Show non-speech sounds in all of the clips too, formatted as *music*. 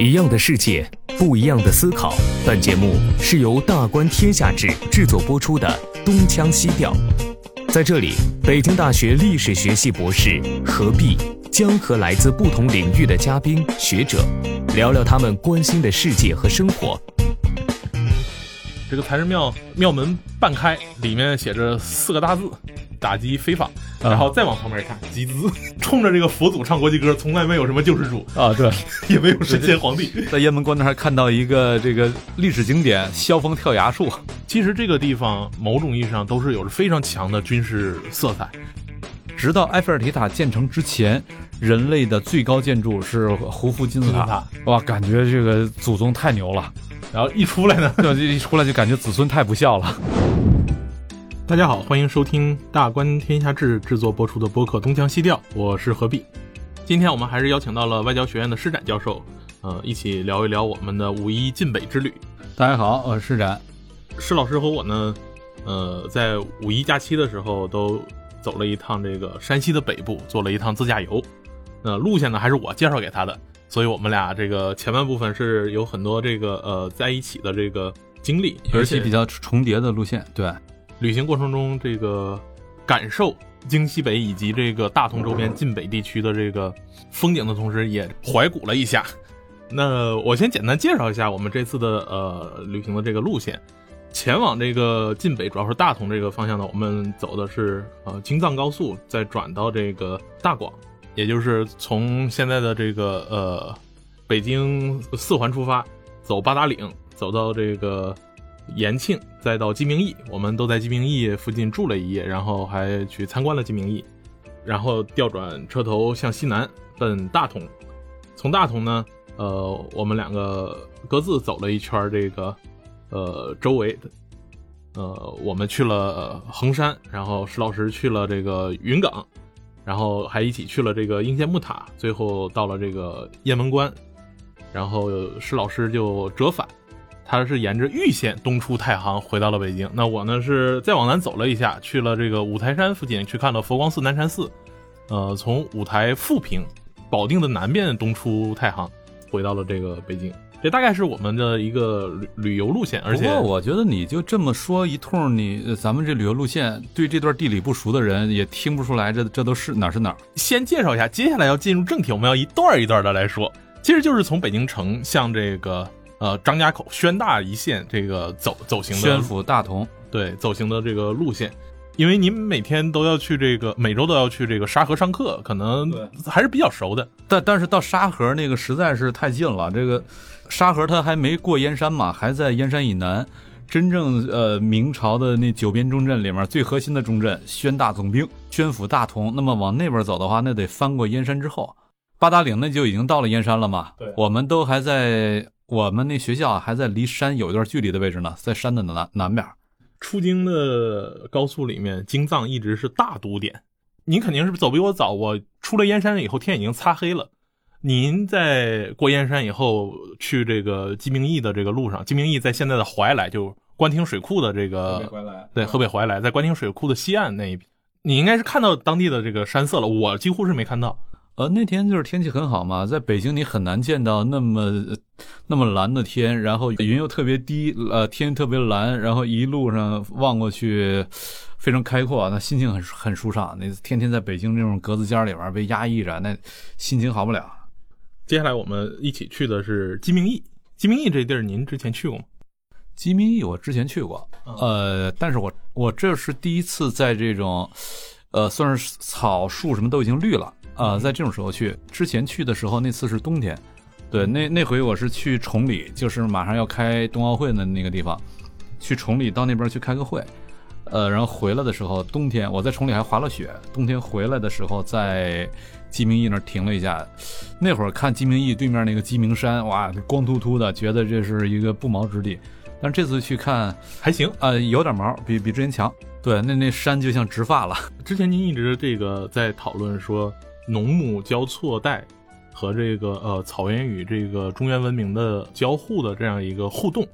一样的世界，不一样的思考。本节目是由大观天下制制作播出的《东腔西调》。在这里，北京大学历史学系博士何必将和来自不同领域的嘉宾学者聊聊他们关心的世界和生活。这个财神庙庙门半开，里面写着四个大字：打击非法。然后再往旁边看，集资，冲着这个佛祖唱国际歌，从来没有什么救世主啊，对，也没有神仙皇帝。在雁门关那儿看到一个这个历史景点——萧峰跳崖术。其实这个地方某种意义上都是有着非常强的军事色彩。直到埃菲尔铁塔建成之前，人类的最高建筑是胡夫金字塔。哇，感觉这个祖宗太牛了。然后一出来呢，*laughs* 就一出来就感觉子孙太不孝了。大家好，欢迎收听大观天下志制作播出的播客《东腔西调》，我是何必。今天我们还是邀请到了外交学院的施展教授，呃，一起聊一聊我们的五一晋北之旅。大家好，我是施展。施老师和我呢，呃，在五一假期的时候都走了一趟这个山西的北部，做了一趟自驾游。那路线呢，还是我介绍给他的，所以我们俩这个前半部分是有很多这个呃在一起的这个经历，而且比较重叠的路线，对。旅行过程中，这个感受京西北以及这个大同周边晋北地区的这个风景的同时，也怀古了一下。那我先简单介绍一下我们这次的呃旅行的这个路线。前往这个晋北，主要是大同这个方向呢，我们走的是呃京藏高速，再转到这个大广，也就是从现在的这个呃北京四环出发，走八达岭，走到这个。延庆，再到鸡鸣驿，我们都在鸡鸣驿附近住了一夜，然后还去参观了鸡鸣驿，然后调转车头向西南奔大同。从大同呢，呃，我们两个各自走了一圈这个，呃，周围的，呃，我们去了衡山，然后石老师去了这个云冈，然后还一起去了这个应县木塔，最后到了这个雁门关，然后施老师就折返。他是沿着玉县东出太行回到了北京，那我呢是再往南走了一下，去了这个五台山附近去看了佛光寺南禅寺，呃，从五台富平保定的南边东出太行，回到了这个北京。这大概是我们的一个旅旅游路线。而且我觉得你就这么说一通，你咱们这旅游路线对这段地理不熟的人也听不出来，这这都是哪是哪儿。先介绍一下，接下来要进入正题，我们要一段一段的来说，其实就是从北京城向这个。呃，张家口、宣大一线这个走走行的宣府、大同，对走行的这个路线，因为您每天都要去这个，每周都要去这个沙河上课，可能还是比较熟的。但但是到沙河那个实在是太近了，这个沙河它还没过燕山嘛，还在燕山以南。真正呃明朝的那九边重镇里面最核心的重镇宣大总兵、宣府、大同，那么往那边走的话，那得翻过燕山之后，八达岭那就已经到了燕山了嘛。对，我们都还在。我们那学校还在离山有一段距离的位置呢，在山的南南边。出京的高速里面，京藏一直是大堵点。您肯定是走比我早，我出了燕山以后，天已经擦黑了。您在过燕山以后，去这个鸡鸣驿的这个路上，鸡鸣驿在现在的怀来，就官厅水库的这个，对，河北怀来，在官厅水库的西岸那一边，你应该是看到当地的这个山色了。我几乎是没看到。呃，那天就是天气很好嘛，在北京你很难见到那么那么蓝的天，然后云又特别低，呃，天特别蓝，然后一路上望过去非常开阔，那心情很很舒畅。那天天在北京这种格子间里边被压抑着，那心情好不了。接下来我们一起去的是鸡鸣驿，鸡鸣驿这地儿您之前去过吗？鸡鸣驿我之前去过，呃，但是我我这是第一次在这种，呃，算是草树什么都已经绿了。啊，在这种时候去，之前去的时候那次是冬天，对，那那回我是去崇礼，就是马上要开冬奥会的那个地方，去崇礼到那边去开个会，呃，然后回来的时候冬天，我在崇礼还滑了雪，冬天回来的时候在鸡鸣驿那儿停了一下，那会儿看鸡鸣驿对面那个鸡鸣山，哇，光秃秃的，觉得这是一个不毛之地，但这次去看还行，呃，有点毛，比比之前强，对，那那山就像植发了。之前您一直这个在讨论说。农牧交错带和这个呃草原与这个中原文明的交互的这样一个互动，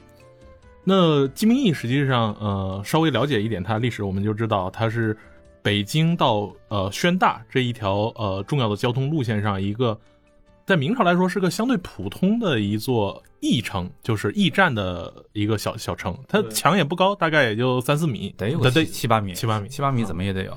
那鸡鸣驿实际上呃稍微了解一点它历史，我们就知道它是北京到呃宣大这一条呃重要的交通路线上一个在明朝来说是个相对普通的一座驿城，就是驿站的一个小小城。它墙也不高，大概也就三四米，得有七七八米，七八米七八米怎么也得有。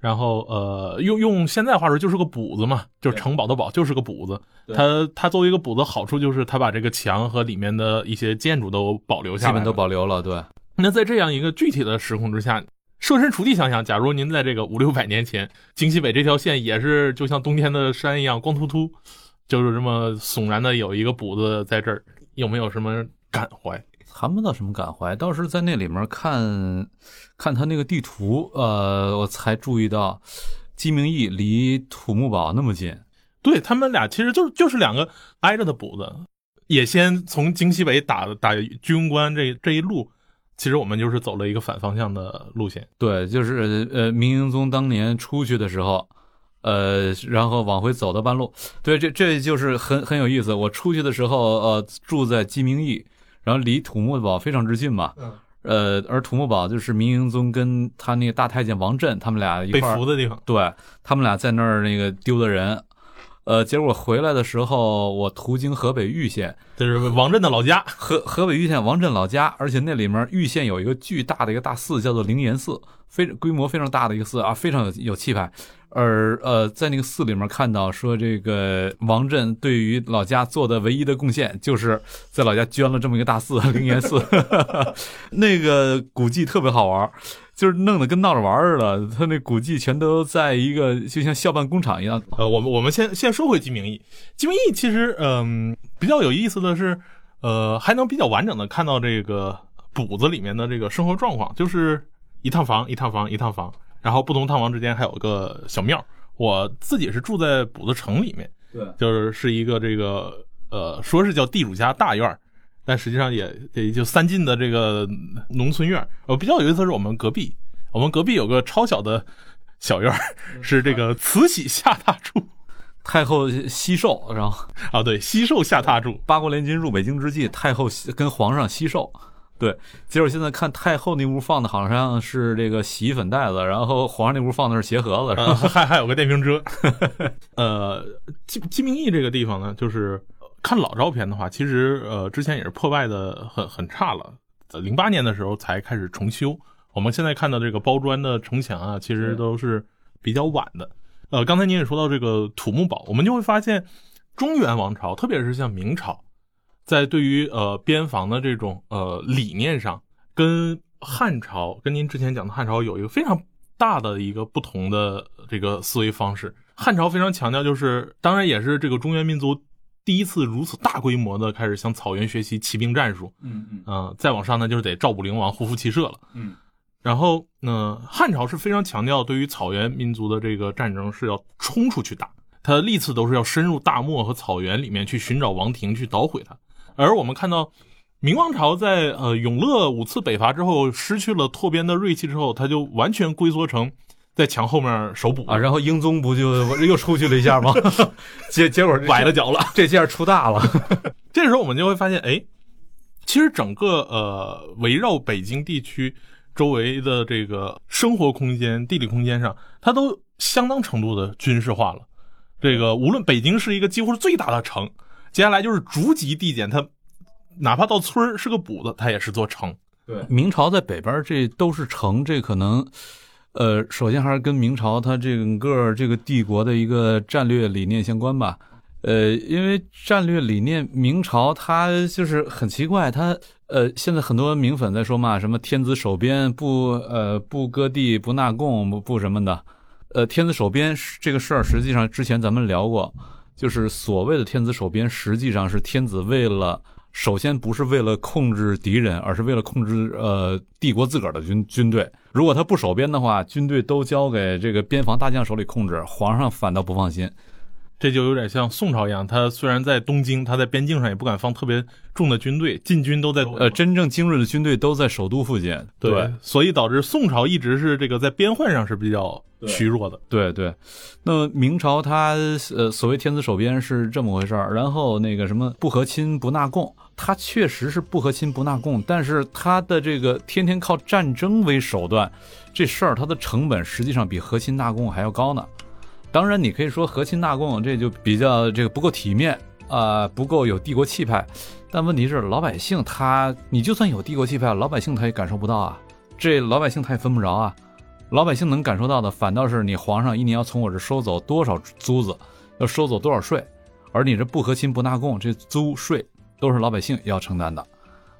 然后呃，用用现在话说就是个补子嘛，就是城堡的堡，就是个补子。它它作为一个补子，好处就是它把这个墙和里面的一些建筑都保留下来，基本都保留了。对，那在这样一个具体的时空之下，设身处地想想，假如您在这个五六百年前，京西北这条线也是就像冬天的山一样光秃秃，就是这么悚然的有一个补子在这儿，有没有什么感怀？谈不到什么感怀，倒是在那里面看，看他那个地图，呃，我才注意到，鸡鸣驿离土木堡那么近。对他们俩其实就是就是两个挨着的补子，也先从京西北打打居庸关这这一路，其实我们就是走了一个反方向的路线。对，就是呃，明英宗当年出去的时候，呃，然后往回走的半路，对，这这就是很很有意思。我出去的时候，呃，住在鸡鸣驿。然后离土木堡非常之近嘛，呃，而土木堡就是明英宗跟他那个大太监王振他们俩一块被俘的地方，对他们俩在那儿那个丢的人，呃，结果回来的时候，我途经河北玉县，这是王震的老家，河河北玉县王震老家，而且那里面玉县有一个巨大的一个大寺，叫做灵岩寺，非规模非常大的一个寺啊，非常有有气派。而呃，在那个寺里面看到说，这个王震对于老家做的唯一的贡献，就是在老家捐了这么一个大寺灵岩寺。*laughs* 那个古迹特别好玩，就是弄得跟闹着玩似的。他那古迹全都在一个就像校办工厂一样。呃，我们我们先先说回鸡鸣驿。鸡鸣驿其实嗯比较有意思的是，呃，还能比较完整的看到这个补子里面的这个生活状况，就是一趟房一趟房一趟房。然后不同趟房之间还有个小庙，我自己是住在补子城里面，对，就是是一个这个呃，说是叫地主家大院但实际上也也就三进的这个农村院呃，比较有意思是我们隔壁，我们隔壁有个超小的小院是这个慈禧下榻处，太后西寿，然后啊对，西寿下榻住，八国联军入北京之际，太后跟皇上西寿。对，结果现在看太后那屋放的好像是这个洗衣粉袋子，然后皇上那屋放的是鞋盒子，然后还还有个电瓶车。*laughs* 呃，金金明义这个地方呢，就是看老照片的话，其实呃之前也是破败的很很差了，零八年的时候才开始重修。我们现在看到这个包砖的城墙啊，其实都是比较晚的。呃，刚才您也说到这个土木堡，我们就会发现中原王朝，特别是像明朝。在对于呃边防的这种呃理念上，跟汉朝跟您之前讲的汉朝有一个非常大的一个不同的这个思维方式。汉朝非常强调，就是当然也是这个中原民族第一次如此大规模的开始向草原学习骑兵战术。嗯嗯。呃，再往上呢，就是得赵武灵王胡服骑射了。嗯。然后呢，汉朝是非常强调对于草原民族的这个战争是要冲出去打，他的历次都是要深入大漠和草原里面去寻找王庭，去捣毁它。而我们看到，明王朝在呃永乐五次北伐之后，失去了拓边的锐气之后，他就完全龟缩成在墙后面守补啊。然后英宗不就 *laughs* 又出去了一下吗？*laughs* 结结果崴了脚了，*laughs* 这下出大了。这时候我们就会发现，哎，其实整个呃围绕北京地区周围的这个生活空间、地理空间上，它都相当程度的军事化了。这个无论北京是一个几乎是最大的城。接下来就是逐级递减，它哪怕到村儿是个补的，它也是座城。对，明朝在北边这都是城，这可能，呃，首先还是跟明朝它整个这个帝国的一个战略理念相关吧。呃，因为战略理念，明朝它就是很奇怪，它呃，现在很多明粉在说嘛，什么天子守边不呃不割地不纳贡不不什么的，呃，天子守边这个事儿，实际上之前咱们聊过。就是所谓的天子守边，实际上是天子为了首先不是为了控制敌人，而是为了控制呃帝国自个儿的军军队。如果他不守边的话，军队都交给这个边防大将手里控制，皇上反倒不放心。这就有点像宋朝一样，他虽然在东京，他在边境上也不敢放特别重的军队，禁军都在呃真正精锐的军队都在首都附近。对，所以导致宋朝一直是这个在边患上是比较虚弱的。对对，那明朝他呃所谓天子守边是这么回事儿，然后那个什么不和亲不纳贡，他确实是不和亲不纳贡，但是他的这个天天靠战争为手段，这事儿它的成本实际上比和亲纳贡还要高呢。当然，你可以说和亲纳贡，这就比较这个不够体面啊、不够有帝国气派。但问题是，老百姓他，你就算有帝国气派，老百姓他也感受不到啊。这老百姓他也分不着啊。老百姓能感受到的，反倒是你皇上一年要从我这收走多少租子，要收走多少税，而你这不和亲不纳贡，这租税都是老百姓要承担的。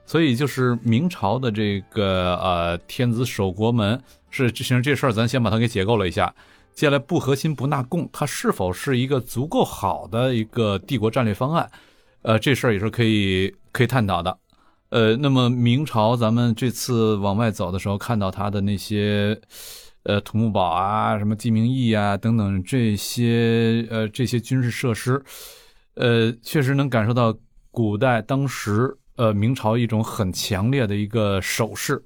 所以就是明朝的这个呃天子守国门是，其实这事儿咱先把它给解构了一下。接下来不和亲不纳贡，它是否是一个足够好的一个帝国战略方案？呃，这事儿也是可以可以探讨的。呃，那么明朝咱们这次往外走的时候，看到它的那些呃土木堡啊、什么鸡鸣驿啊等等这些呃这些军事设施，呃，确实能感受到古代当时呃明朝一种很强烈的一个手势。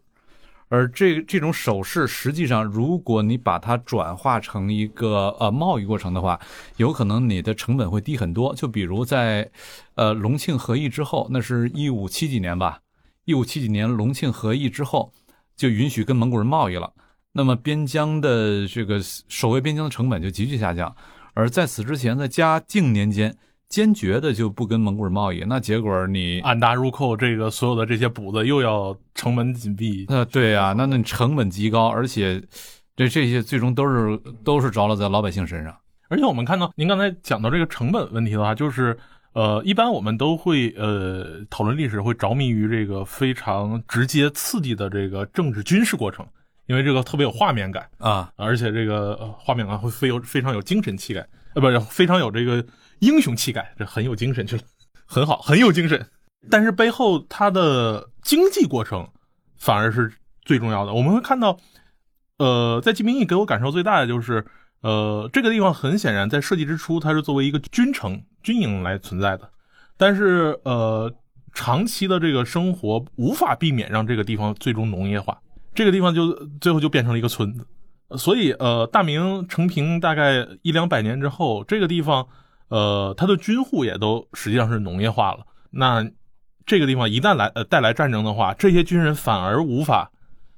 而这这种手势，实际上，如果你把它转化成一个呃贸易过程的话，有可能你的成本会低很多。就比如在，呃隆庆和议之后，那是一五七几年吧，一五七几年隆庆和议之后，就允许跟蒙古人贸易了。那么边疆的这个守卫边疆的成本就急剧下降。而在此之前，在嘉靖年间，坚决的就不跟蒙古人贸易，那结果你按达入寇，这个所有的这些补子又要成本紧闭，那，对啊，那那成本极高，而且这这些最终都是都是着落在老百姓身上。而且我们看到，您刚才讲到这个成本问题的话，就是呃，一般我们都会呃讨论历史，会着迷于这个非常直接刺激的这个政治军事过程，因为这个特别有画面感，啊，而且这个、呃、画面感会非有非常有精神气概，呃，不是非常有这个英雄气概，这很有精神去了，很好，很有精神。但是背后它的经济过程反而是最重要的。我们会看到，呃，在鸡鸣驿给我感受最大的就是，呃，这个地方很显然在设计之初它是作为一个军城、军营来存在的，但是呃，长期的这个生活无法避免让这个地方最终农业化，这个地方就最后就变成了一个村子。所以，呃，大明成平大概一两百年之后，这个地方，呃，它的军户也都实际上是农业化了。那这个地方一旦来呃带来战争的话，这些军人反而无法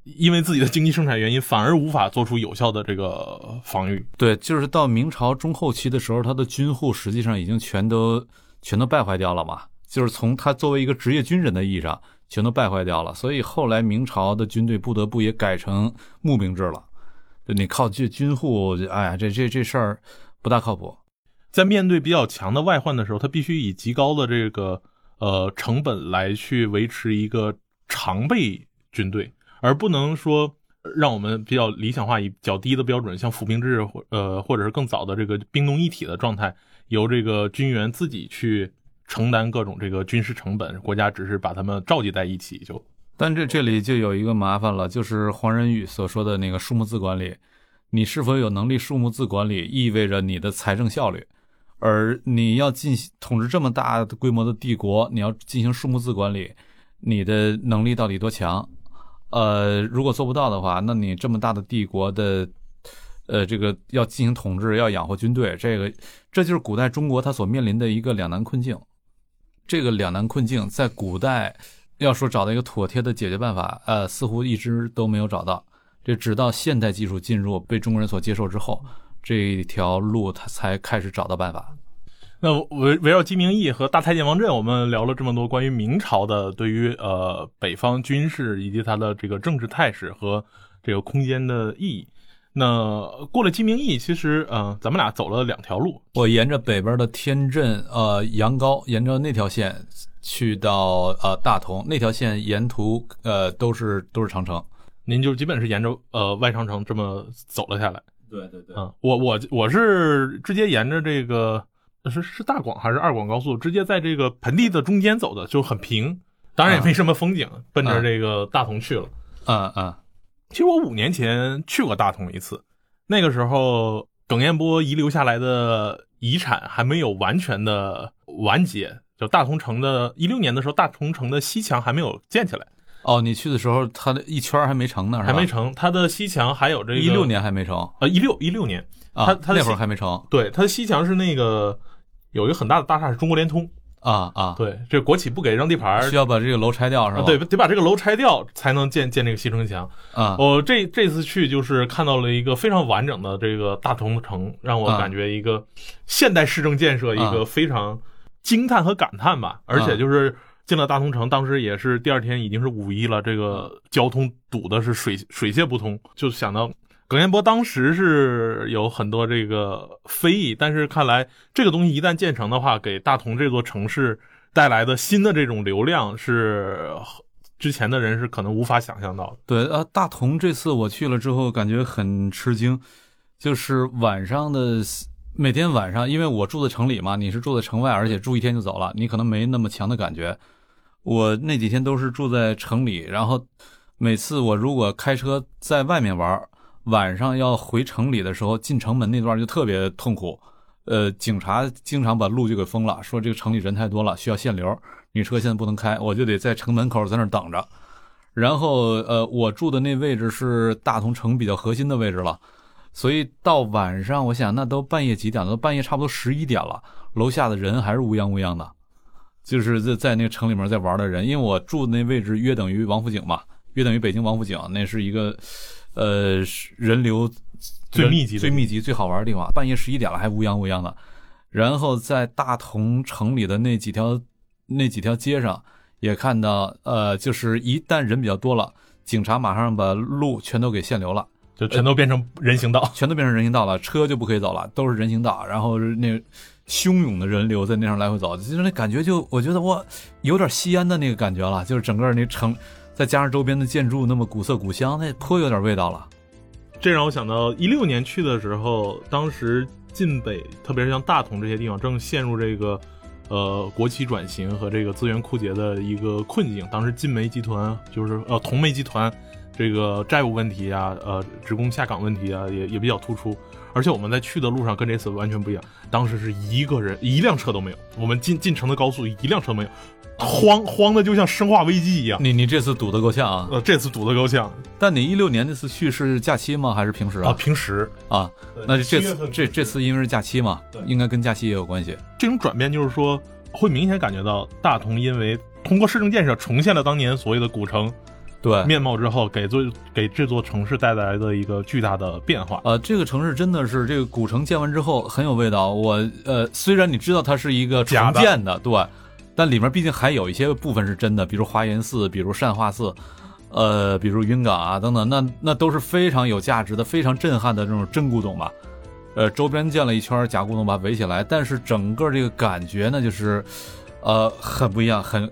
因为自己的经济生产原因，反而无法做出有效的这个防御。对，就是到明朝中后期的时候，他的军户实际上已经全都全都败坏掉了嘛，就是从他作为一个职业军人的意义上，全都败坏掉了。所以后来明朝的军队不得不也改成募兵制了。就你靠这军户，哎呀，这这这事儿不大靠谱。在面对比较强的外患的时候，他必须以极高的这个呃成本来去维持一个常备军队，而不能说让我们比较理想化以较低的标准，像府兵制或呃或者是更早的这个兵农一体的状态，由这个军员自己去承担各种这个军事成本，国家只是把他们召集在一起就。但这这里就有一个麻烦了，就是黄仁宇所说的那个数目字管理，你是否有能力数目字管理，意味着你的财政效率。而你要进行统治这么大的规模的帝国，你要进行数目字管理，你的能力到底多强？呃，如果做不到的话，那你这么大的帝国的，呃，这个要进行统治，要养活军队，这个这就是古代中国它所面临的一个两难困境。这个两难困境在古代。要说找到一个妥帖的解决办法，呃，似乎一直都没有找到。这直到现代技术进入，被中国人所接受之后，这条路他才开始找到办法。那围围绕鸡鸣驿和大太监王振，我们聊了这么多关于明朝的对于呃北方军事以及它的这个政治态势和这个空间的意义。那过了鸡鸣驿，其实呃，咱们俩走了两条路。我沿着北边的天镇、呃阳高，沿着那条线。去到呃大同那条线沿途呃都是都是长城，您就基本是沿着呃外长城这么走了下来。对对对，嗯，我我我是直接沿着这个是是大广还是二广高速，直接在这个盆地的中间走的，就很平，当然也没什么风景，奔着这个大同去了。嗯嗯，其实我五年前去过大同一次，那个时候耿彦波遗留下来的遗产还没有完全的完结。就大同城的，一六年的时候，大同城的西墙还没有建起来。哦，你去的时候，它的一圈还没成呢，还没成。它的西墙还有这个一六年还没成，呃，一六一六年，啊，它它那会儿还没成。对，它的西墙是那个有一个很大的大厦是中国联通，啊啊，对，这国企不给让地盘儿需要把这个楼拆掉是吧？啊对，得把这个楼拆掉才能建建这个西城墙。啊，我这这次去就是看到了一个非常完整的这个大同城，让我啊感觉一个现代市政建设一个非常惊叹和感叹吧。而且就是进了大同城，当时也是第二天已经是五一了，这个交通堵的是水水泄不通，就想到。耿彦波当时是有很多这个非议，但是看来这个东西一旦建成的话，给大同这座城市带来的新的这种流量是之前的人是可能无法想象到的。对，呃，大同这次我去了之后，感觉很吃惊，就是晚上的每天晚上，因为我住在城里嘛，你是住在城外，而且住一天就走了，你可能没那么强的感觉。我那几天都是住在城里，然后每次我如果开车在外面玩，晚上要回城里的时候，进城门那段就特别痛苦。呃，警察经常把路就给封了，说这个城里人太多了，需要限流，你车现在不能开，我就得在城门口在那等着。然后，呃，我住的那位置是大同城比较核心的位置了，所以到晚上，我想那都半夜几点了？都半夜差不多十一点了，楼下的人还是乌泱乌泱的，就是在在那个城里面在玩的人。因为我住的那位置约等于王府井嘛，约等于北京王府井，那是一个呃人流最密集最密集、最好玩的地方。半夜十一点了还乌泱乌泱的，然后在大同城里的那几条那几条街上。也看到，呃，就是一旦人比较多了，警察马上把路全都给限流了，就全都变成人行道，*laughs* 全都变成人行道了，车就不可以走了，都是人行道。然后那汹涌的人流在那上来回走，就是那感觉就，我觉得我有点西安的那个感觉了，就是整个那城，再加上周边的建筑那么古色古香，那颇有点味道了。这让我想到一六年去的时候，当时晋北，特别是像大同这些地方，正陷入这个。呃，国企转型和这个资源枯竭的一个困境。当时晋煤集团就是呃同煤集团，这个债务问题啊，呃职工下岗问题啊，也也比较突出。而且我们在去的路上跟这次完全不一样，当时是一个人一辆车都没有。我们进进城的高速一辆车没有，慌慌的就像生化危机一样。你你这次堵得够呛啊！呃，这次堵得够呛。但你一六年那次去是假期吗？还是平时啊？啊，平时啊。那这次这这次因为是假期嘛，应该跟假期也有关系。这种转变就是说，会明显感觉到大同因为通过市政建设重现了当年所谓的古城对面貌之后，给座给这座城市带来的一个巨大的变化。呃，这个城市真的是这个古城建完之后很有味道。我呃，虽然你知道它是一个重建的，对，但里面毕竟还有一些部分是真的，比如华严寺，比如善化寺。呃，比如云冈啊等等，那那都是非常有价值的、非常震撼的这种真古董吧。呃，周边建了一圈假古董把它围起来，但是整个这个感觉呢，就是，呃，很不一样，很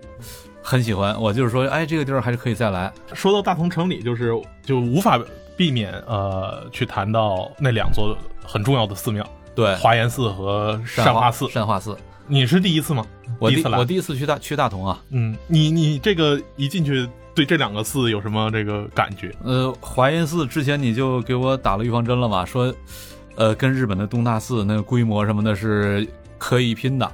很喜欢。我就是说，哎，这个地儿还是可以再来。说到大同城里，就是就无法避免呃去谈到那两座很重要的寺庙，对，华严寺和善化寺。善化寺，你是第一次吗？我第一次来，我第一次去大去大同啊。嗯，你你这个一进去。对这两个寺有什么这个感觉？呃，华严寺之前你就给我打了预防针了嘛，说，呃，跟日本的东大寺那个规模什么的是可以拼的，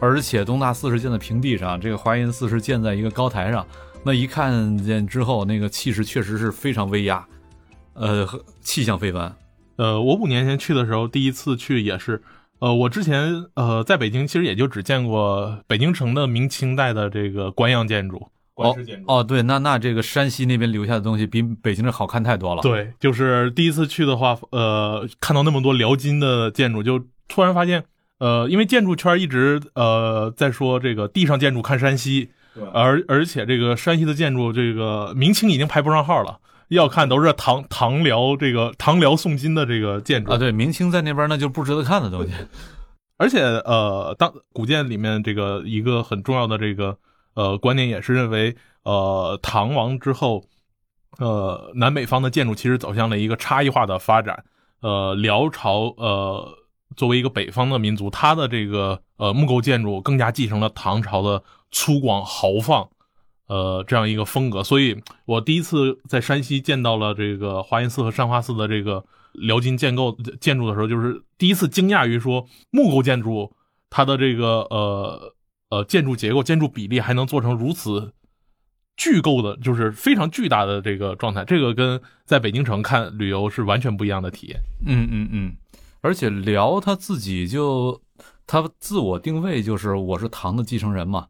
而且东大寺是建在平地上，这个华严寺是建在一个高台上，那一看见之后，那个气势确实是非常威压，呃，气象非凡。呃，我五年前去的时候，第一次去也是，呃，我之前呃在北京其实也就只见过北京城的明清代的这个官样建筑。哦哦，对，那那这个山西那边留下的东西比北京这好看太多了。对，就是第一次去的话，呃，看到那么多辽金的建筑，就突然发现，呃，因为建筑圈一直呃在说这个地上建筑看山西，而而且这个山西的建筑，这个明清已经排不上号了，要看都是唐唐辽这个唐辽宋金的这个建筑啊。对，明清在那边那就不值得看的东西。而且呃，当古建里面这个一个很重要的这个。呃，观点也是认为，呃，唐王之后，呃，南北方的建筑其实走向了一个差异化的发展。呃，辽朝，呃，作为一个北方的民族，它的这个呃木构建筑更加继承了唐朝的粗犷豪放，呃，这样一个风格。所以我第一次在山西见到了这个华严寺和善化寺的这个辽金建构建筑的时候，就是第一次惊讶于说木构建筑它的这个呃。呃，建筑结构、建筑比例还能做成如此巨构的，就是非常巨大的这个状态，这个跟在北京城看旅游是完全不一样的体验。嗯嗯嗯，而且辽他自己就他自我定位就是我是唐的继承人嘛。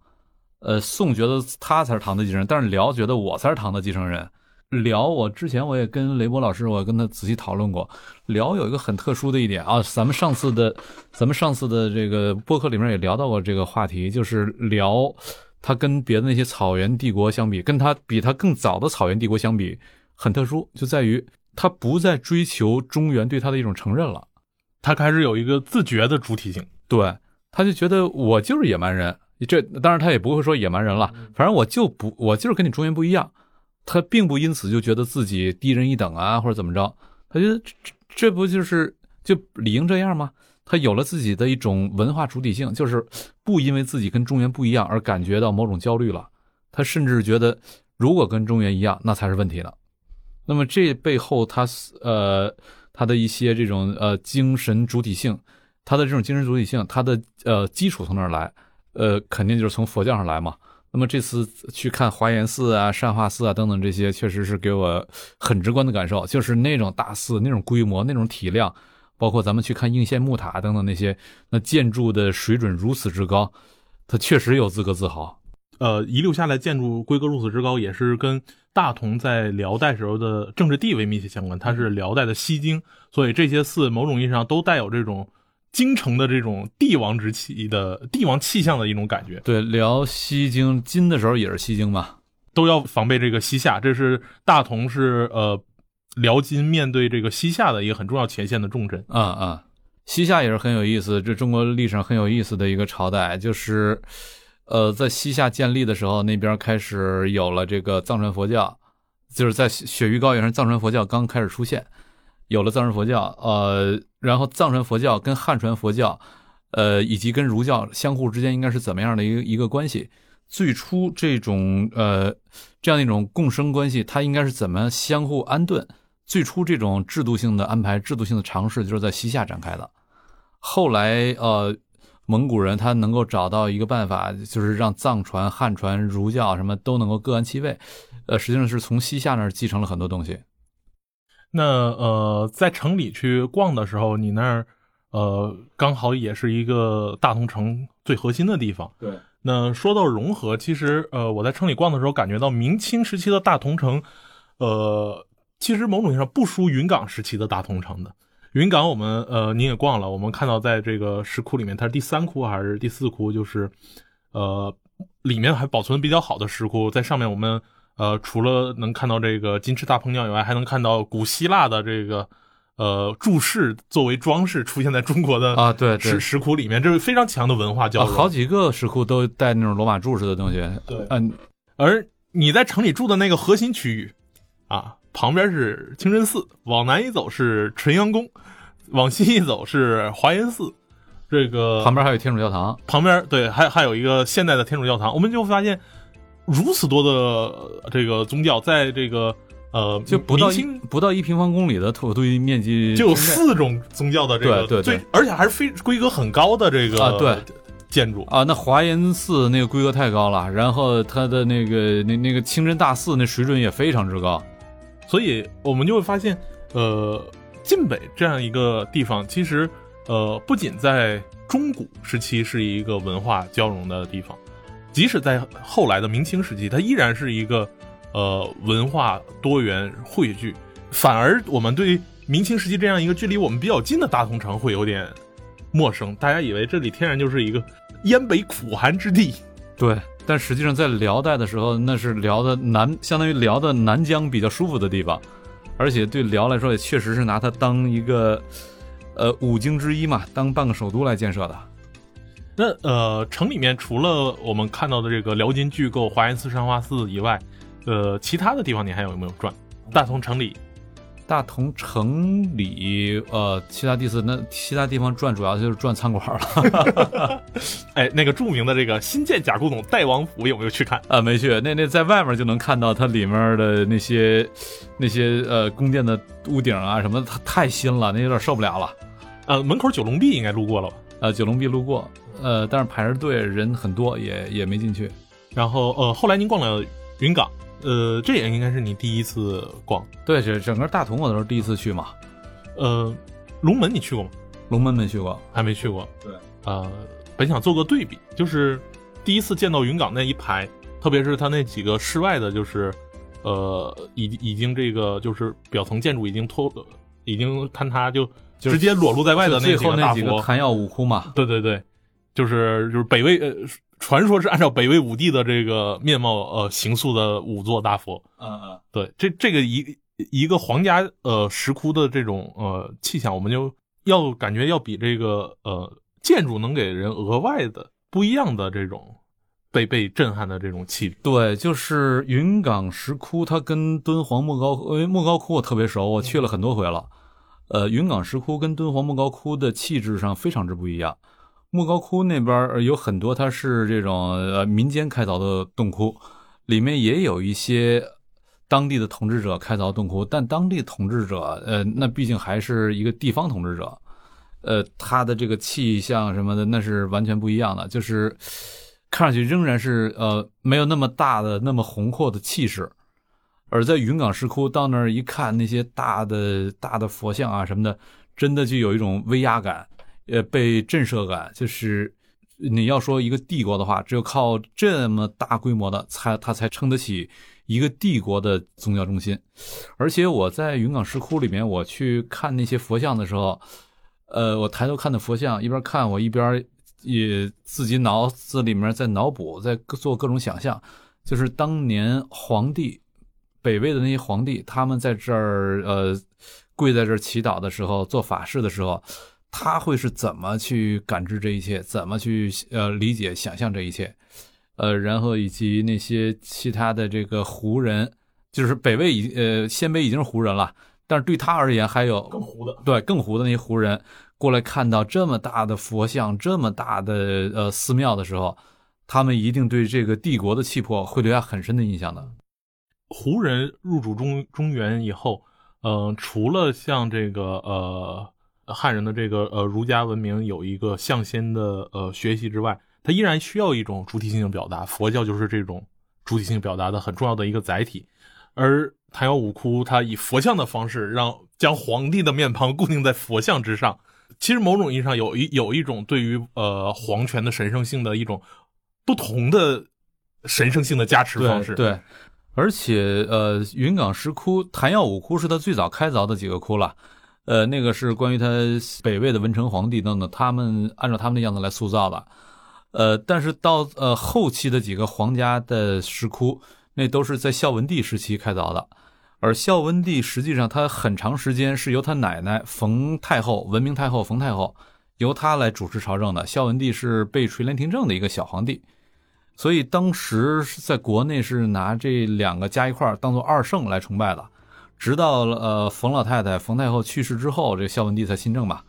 呃，宋觉得他才是唐的继承人，但是辽觉得我才是唐的继承人。辽，我之前我也跟雷波老师，我跟他仔细讨论过。辽有一个很特殊的一点啊，咱们上次的，咱们上次的这个播客里面也聊到过这个话题，就是辽，他跟别的那些草原帝国相比，跟他比他更早的草原帝国相比，很特殊，就在于他不再追求中原对他的一种承认了，他开始有一个自觉的主体性，对，他就觉得我就是野蛮人，这当然他也不会说野蛮人了，反正我就不，我就是跟你中原不一样。他并不因此就觉得自己低人一等啊，或者怎么着？他觉得这这不就是就理应这样吗？他有了自己的一种文化主体性，就是不因为自己跟中原不一样而感觉到某种焦虑了。他甚至觉得，如果跟中原一样，那才是问题呢。那么这背后，他呃他的一些这种呃精神主体性，他的这种精神主体性，他的呃基础从哪儿来？呃，肯定就是从佛教上来嘛。那么这次去看华严寺啊、善化寺啊等等这些，确实是给我很直观的感受，就是那种大寺、那种规模、那种体量，包括咱们去看应县木塔等等那些，那建筑的水准如此之高，它确实有资格自豪。呃，遗留下来建筑规格如此之高，也是跟大同在辽代时候的政治地位密切相关。它是辽代的西京，所以这些寺某种意义上都带有这种。京城的这种帝王之气的帝王气象的一种感觉，对，辽西京金的时候也是西京嘛，都要防备这个西夏，这是大同是呃辽金面对这个西夏的一个很重要前线的重镇啊啊，西夏也是很有意思，这中国历史上很有意思的一个朝代，就是呃在西夏建立的时候，那边开始有了这个藏传佛教，就是在雪域高原上藏传佛教刚开始出现。有了藏传佛教，呃，然后藏传佛教跟汉传佛教，呃，以及跟儒教相互之间应该是怎么样的一个一个关系？最初这种呃这样一种共生关系，它应该是怎么相互安顿？最初这种制度性的安排、制度性的尝试，就是在西夏展开的。后来，呃，蒙古人他能够找到一个办法，就是让藏传、汉传、儒教什么都能够各安其位，呃，实际上是从西夏那儿继承了很多东西。那呃，在城里去逛的时候，你那儿呃刚好也是一个大同城最核心的地方。对。那说到融合，其实呃我在城里逛的时候，感觉到明清时期的大同城，呃，其实某种意义上不输云冈时期的大同城的。云冈我们呃你也逛了，我们看到在这个石窟里面，它是第三窟还是第四窟？就是呃里面还保存比较好的石窟，在上面我们。呃，除了能看到这个金翅大鹏鸟以外，还能看到古希腊的这个呃柱式作为装饰出现在中国的啊，对石石窟里面，这是非常强的文化交流。好几个石窟都带那种罗马柱式的东西。对，嗯，而你在城里住的那个核心区域啊，旁边是清真寺，往南一走是纯阳宫，往西一走是华严寺，这个旁边还有天主教堂，旁边对，还还有一个现代的天主教堂，我们就会发现。如此多的这个宗教，在这个呃，就不到一不到一平方公里的土地面积，就有四种宗教的这个对对，而且还是非规格很高的这个啊对。建筑。啊。那华严寺那个规格太高了，然后它的那个那那个清真大寺那水准也非常之高，所以我们就会发现，呃，晋北这样一个地方，其实呃，不仅在中古时期是一个文化交融的地方。即使在后来的明清时期，它依然是一个，呃，文化多元汇聚。反而我们对明清时期这样一个距离我们比较近的大同城会有点陌生。大家以为这里天然就是一个燕北苦寒之地，对。但实际上在辽代的时候，那是辽的南，相当于辽的南疆比较舒服的地方，而且对辽来说也确实是拿它当一个，呃，五经之一嘛，当半个首都来建设的。那呃，城里面除了我们看到的这个辽金巨构华严寺、善化寺以外，呃，其他的地方你还有没有转？大同城里，大同城里，呃，其他地方那其他地方转主要就是转餐馆了。*laughs* 哎，那个著名的这个新建假古董代王府有没有去看？啊，没去。那那在外面就能看到它里面的那些那些呃宫殿的屋顶啊什么，它太新了，那有点受不了了。呃，门口九龙壁应该路过了吧？呃，九龙壁路过。呃，但是排着队人很多，也也没进去。然后呃，后来您逛了云冈，呃，这也应该是你第一次逛。对，整整个大同我都是第一次去嘛。呃，龙门你去过吗？龙门没去过，还没去过。对。呃，本想做个对比，就是第一次见到云冈那一排，特别是它那几个室外的，就是呃，已已经这个就是表层建筑已经脱，已经坍塌，就直接裸露在外的那几个大佛。几个弹药五窟嘛，对对对，就是就是北魏呃，传说是按照北魏武帝的这个面貌呃形塑的五座大佛。嗯嗯，对，这这个一一个皇家呃石窟的这种呃气象，我们就要感觉要比这个呃建筑能给人额外的不一样的这种被被震撼的这种气质。对，就是云冈石窟，它跟敦煌莫高窟，因为莫高窟我特别熟，我去了很多回了。呃，云冈石窟跟敦煌莫高窟的气质上非常之不一样。莫高窟那边儿有很多它是这种呃民间开凿的洞窟，里面也有一些当地的统治者开凿洞窟，但当地统治者呃那毕竟还是一个地方统治者，呃他的这个气象什么的那是完全不一样的，就是看上去仍然是呃没有那么大的那么宏阔的气势。而在云冈石窟到那儿一看，那些大的大的佛像啊什么的，真的就有一种威压感，呃，被震慑感。就是你要说一个帝国的话，只有靠这么大规模的，才它才撑得起一个帝国的宗教中心。而且我在云冈石窟里面，我去看那些佛像的时候，呃，我抬头看的佛像，一边看我一边也自己脑子里面在脑补，在做各种想象，就是当年皇帝。北魏的那些皇帝，他们在这儿呃跪在这儿祈祷的时候，做法事的时候，他会是怎么去感知这一切，怎么去呃理解、想象这一切？呃，然后以及那些其他的这个胡人，就是北魏已呃鲜卑已经是胡人了，但是对他而言还有更胡的，对更胡的那些胡人过来看到这么大的佛像、这么大的呃寺庙的时候，他们一定对这个帝国的气魄会留下很深的印象的。胡人入主中中原以后，呃，除了像这个呃汉人的这个呃儒家文明有一个向先的呃学习之外，它依然需要一种主体性的表达。佛教就是这种主体性表达的很重要的一个载体。而昙曜五窟，它以佛像的方式让将皇帝的面庞固定在佛像之上，其实某种意义上有一有一种对于呃皇权的神圣性的一种不同的神圣性的加持方式。对。而且，呃，云冈石窟、昙曜五窟是他最早开凿的几个窟了，呃，那个是关于他北魏的文成皇帝等等，他们按照他们的样子来塑造的，呃，但是到呃后期的几个皇家的石窟，那都是在孝文帝时期开凿的，而孝文帝实际上他很长时间是由他奶奶冯太后、文明太后冯太后由他来主持朝政的，孝文帝是被垂帘听政的一个小皇帝。所以当时在国内是拿这两个加一块当做二圣来崇拜的，直到呃冯老太太冯太后去世之后，这孝文帝才亲政吧，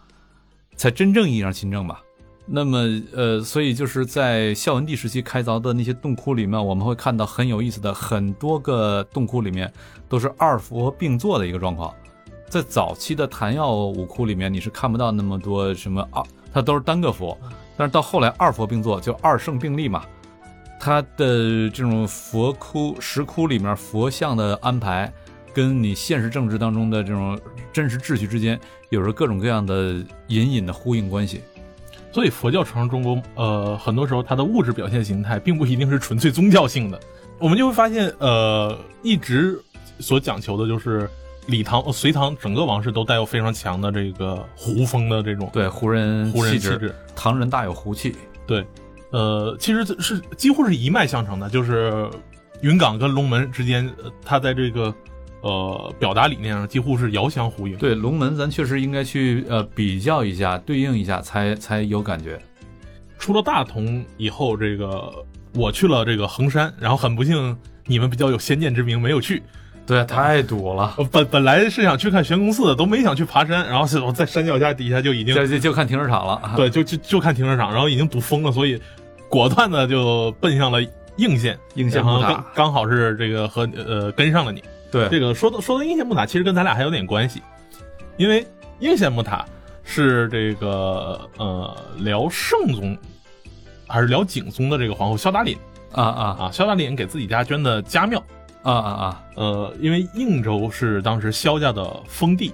才真正意义上亲政吧。那么呃，所以就是在孝文帝时期开凿的那些洞窟里面，我们会看到很有意思的很多个洞窟里面都是二佛并坐的一个状况。在早期的昙曜五窟里面，你是看不到那么多什么二，它都是单个佛，但是到后来二佛并坐就二圣并立嘛。它的这种佛窟、石窟里面佛像的安排，跟你现实政治当中的这种真实秩序之间，有着各种各样的隐隐的呼应关系。所以佛教传入中国，呃，很多时候它的物质表现形态并不一定是纯粹宗教性的。我们就会发现，呃，一直所讲求的就是李唐、隋唐整个王室都带有非常强的这个胡风的这种对胡人胡人气质，唐人大有胡气，对。呃，其实是几乎是一脉相承的，就是云冈跟龙门之间，它在这个呃表达理念上几乎是遥相呼应。对龙门，咱确实应该去呃比较一下，对应一下，才才有感觉。出了大同以后，这个我去了这个衡山，然后很不幸，你们比较有先见之明，没有去。对，太堵了。本本来是想去看悬空寺的，都没想去爬山，然后我在山脚下底下就已经就就看停车场了。*laughs* 对，就就就看停车场，然后已经堵疯了，所以。果断的就奔向了应县，应县木塔刚好是这个和呃跟上了你。对，这个说到说到应县木塔，其实跟咱俩还有点关系，因为应县木塔是这个呃辽圣宗还是辽景宗的这个皇后萧达林。啊啊。啊萧达林给自己家捐的家庙。啊啊啊。呃，因为应州是当时萧家的封地，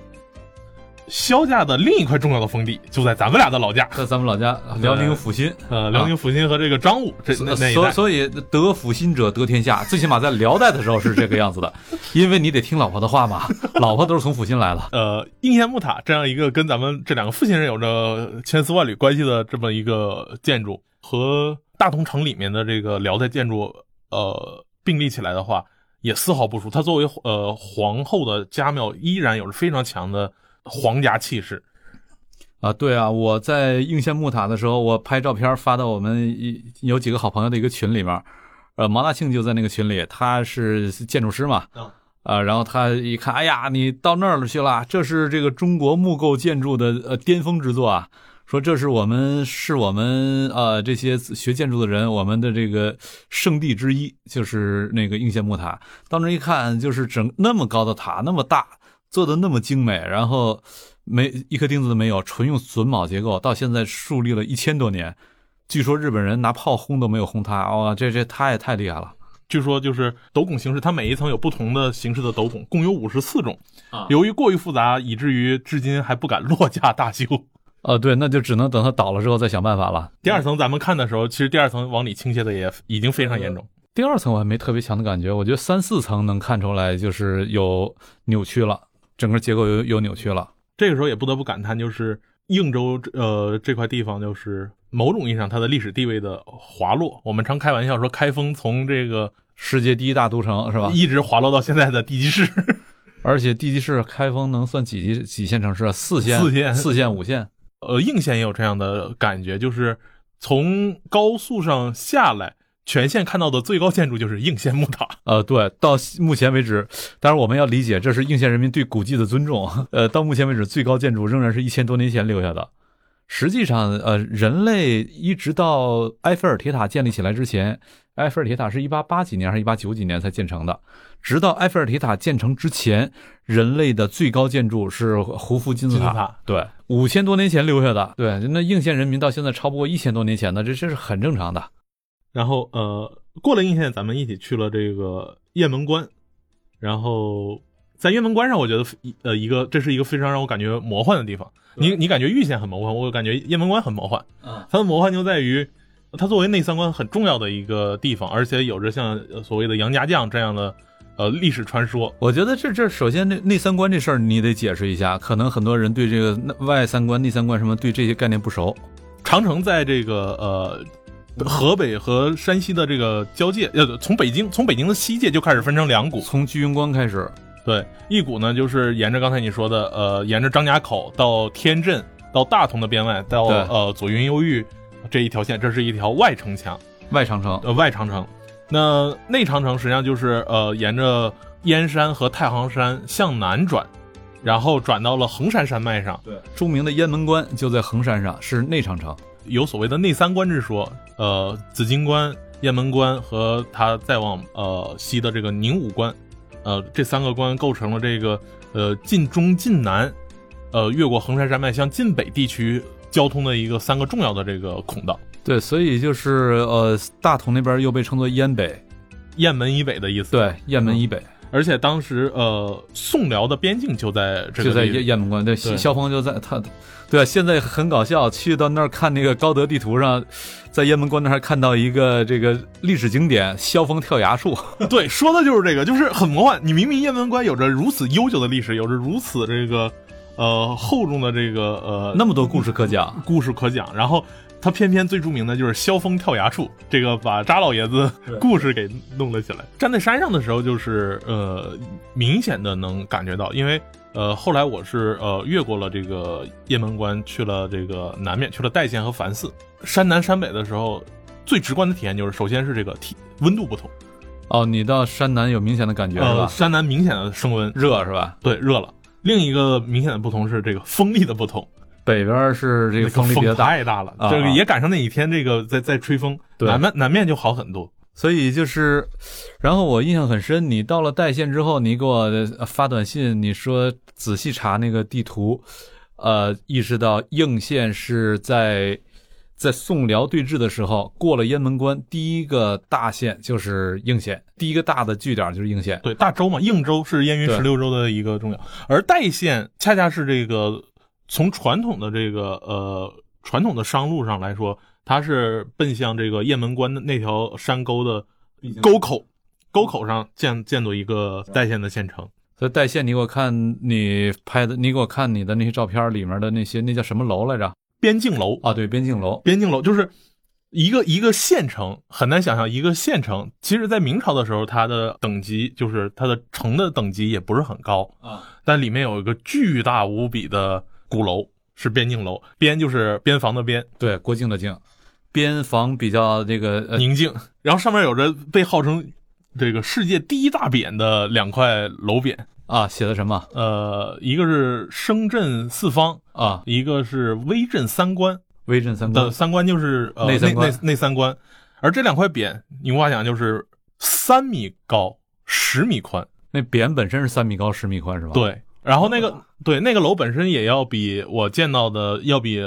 萧家的另一块重要的封地就在咱们俩的老家，在咱们老家辽宁阜新，呃，辽宁阜新和这个彰武这那那一带。所所以得阜新者得天下，最起码在辽代的时候是这个样子的，因为你得听老婆的话嘛，老婆都是从阜新来的。呃，应县木塔这样一个跟咱们这两个阜新人有着千丝万缕关系的这么一个建筑，和大同城里面的这个辽代建筑，呃，并立起来的话，也丝毫不输。它作为呃皇后的家庙，依然有着非常强的皇家气势。啊，对啊，我在应县木塔的时候，我拍照片发到我们一有几个好朋友的一个群里面，呃，毛大庆就在那个群里，他是建筑师嘛，啊，然后他一看，哎呀，你到那儿去了，这是这个中国木构建筑的呃巅峰之作啊，说这是我们是我们呃这些学建筑的人我们的这个圣地之一，就是那个应县木塔，到那一看，就是整那么高的塔，那么大，做的那么精美，然后。没一颗钉子都没有，纯用榫卯结构，到现在树立了一千多年。据说日本人拿炮轰都没有轰它，哇，这这太太厉害了。据说就是斗拱形式，它每一层有不同的形式的斗拱，共有五十四种。由于过于复杂，以至于至今还不敢落架大修。呃，*laughs* 对，那就只能等它倒了之后再想办法了。第二层咱们看的时候，其实第二层往里倾斜的也已经非常严重。第二层我还没特别强的感觉，我觉得三四层能看出来就是有扭曲了，整个结构又又扭曲了。这个时候也不得不感叹，就是应州呃这块地方，就是某种意义上它的历史地位的滑落。我们常开玩笑说，开封从这个世界第一大都城是吧，一直滑落到现在的地级市。*laughs* 而且地级市开封能算几级几线城市啊？四线、四线、四线、五线。呃，应县也有这样的感觉，就是从高速上下来。全县看到的最高建筑就是应县木塔。呃，对，到目前为止，当然我们要理解这是应县人民对古迹的尊重。呃，到目前为止，最高建筑仍然是一千多年前留下的。实际上，呃，人类一直到埃菲尔铁塔建立起来之前，埃菲尔铁塔是一八八几年还是一八九几年才建成的？直到埃菲尔铁塔建成之前，人类的最高建筑是胡夫金字塔。对，五千多年前留下的。对，那应县人民到现在超不过一千多年前的，这这是很正常的。然后呃，过了应县，咱们一起去了这个雁门关。然后在雁门关上，我觉得呃一个这是一个非常让我感觉魔幻的地方。你你感觉玉县很魔幻，我感觉雁门关很魔幻。它的魔幻就在于它作为内三关很重要的一个地方，而且有着像所谓的杨家将这样的呃历史传说。我觉得这这首先内内三关这事儿你得解释一下，可能很多人对这个外三关、内三关什么对这些概念不熟。长城在这个呃。河北和山西的这个交界，呃，从北京从北京的西界就开始分成两股，从居庸关开始，对，一股呢就是沿着刚才你说的，呃，沿着张家口到天镇，到大同的边外，到呃左云右玉这一条线，这是一条外城墙，外长城，呃，外长城。那内长城实际上就是呃沿着燕山和太行山向南转，然后转到了衡山山脉上，对，著名的雁门关就在衡山上，是内长城。有所谓的内三关之说，呃，紫金关、雁门关和它再往呃西的这个宁武关，呃，这三个关构成了这个呃晋中晋南，呃，越过衡山山脉向晋北地区交通的一个三个重要的这个孔道。对，所以就是呃，大同那边又被称作燕北，雁门以北的意思。对，雁门以北。而且当时呃，宋辽的边境就在这就在雁雁门关，对，萧峰就在他。对啊，现在很搞笑，去到那儿看那个高德地图上，在雁门关那儿看到一个这个历史景点——萧峰跳崖处。*laughs* 对，说的就是这个，就是很魔幻。你明明雁门关有着如此悠久的历史，有着如此这个呃厚重的这个呃那么多故事可讲，故事可讲，然后他偏偏最著名的就是萧峰跳崖处，这个把扎老爷子故事给弄了起来。站在山上的时候，就是呃明显的能感觉到，因为。呃，后来我是呃越过了这个雁门关，去了这个南面，去了代县和樊寺。山南山北的时候，最直观的体验就是，首先是这个体温度不同。哦，你到山南有明显的感觉是吧？山南明显的升温，热是吧？对，热了。另一个明显的不同是这个风力的不同，北边是这个风力比较大，太大了，这个也赶上那几天这个在在吹风。南面南面就好很多。所以就是，然后我印象很深，你到了代县之后，你给我发短信，你说仔细查那个地图，呃，意识到应县是在在宋辽对峙的时候过了雁门关，第一个大县就是应县，第一个大的据点就是应县。对，大州嘛，应州是燕云十六州的一个重要，而代县恰恰是这个从传统的这个呃传统的商路上来说，它是奔向这个雁门关的那条山沟的沟口，沟口上建建筑一个代县的县城。所以代县，你给我看你拍的，你给我看你的那些照片里面的那些，那叫什么楼来着？边境楼啊，对，边境楼，边境楼就是一个一个县城，很难想象一个县城。其实，在明朝的时候，它的等级就是它的城的等级也不是很高啊，但里面有一个巨大无比的鼓楼，是边境楼。边就是边防的边，对，郭靖的靖，边防比较这个宁静。然后上面有着被号称。这个世界第一大匾的两块楼匾啊，写的什么？呃，一个是声震四方啊，一个是威震三关。威震三关的三关就是呃内内内三关，而这两块匾，你无法想就是三米高，十米宽。那匾本身是三米高，十米宽是吧？对。然后那个对那个楼本身也要比我见到的要比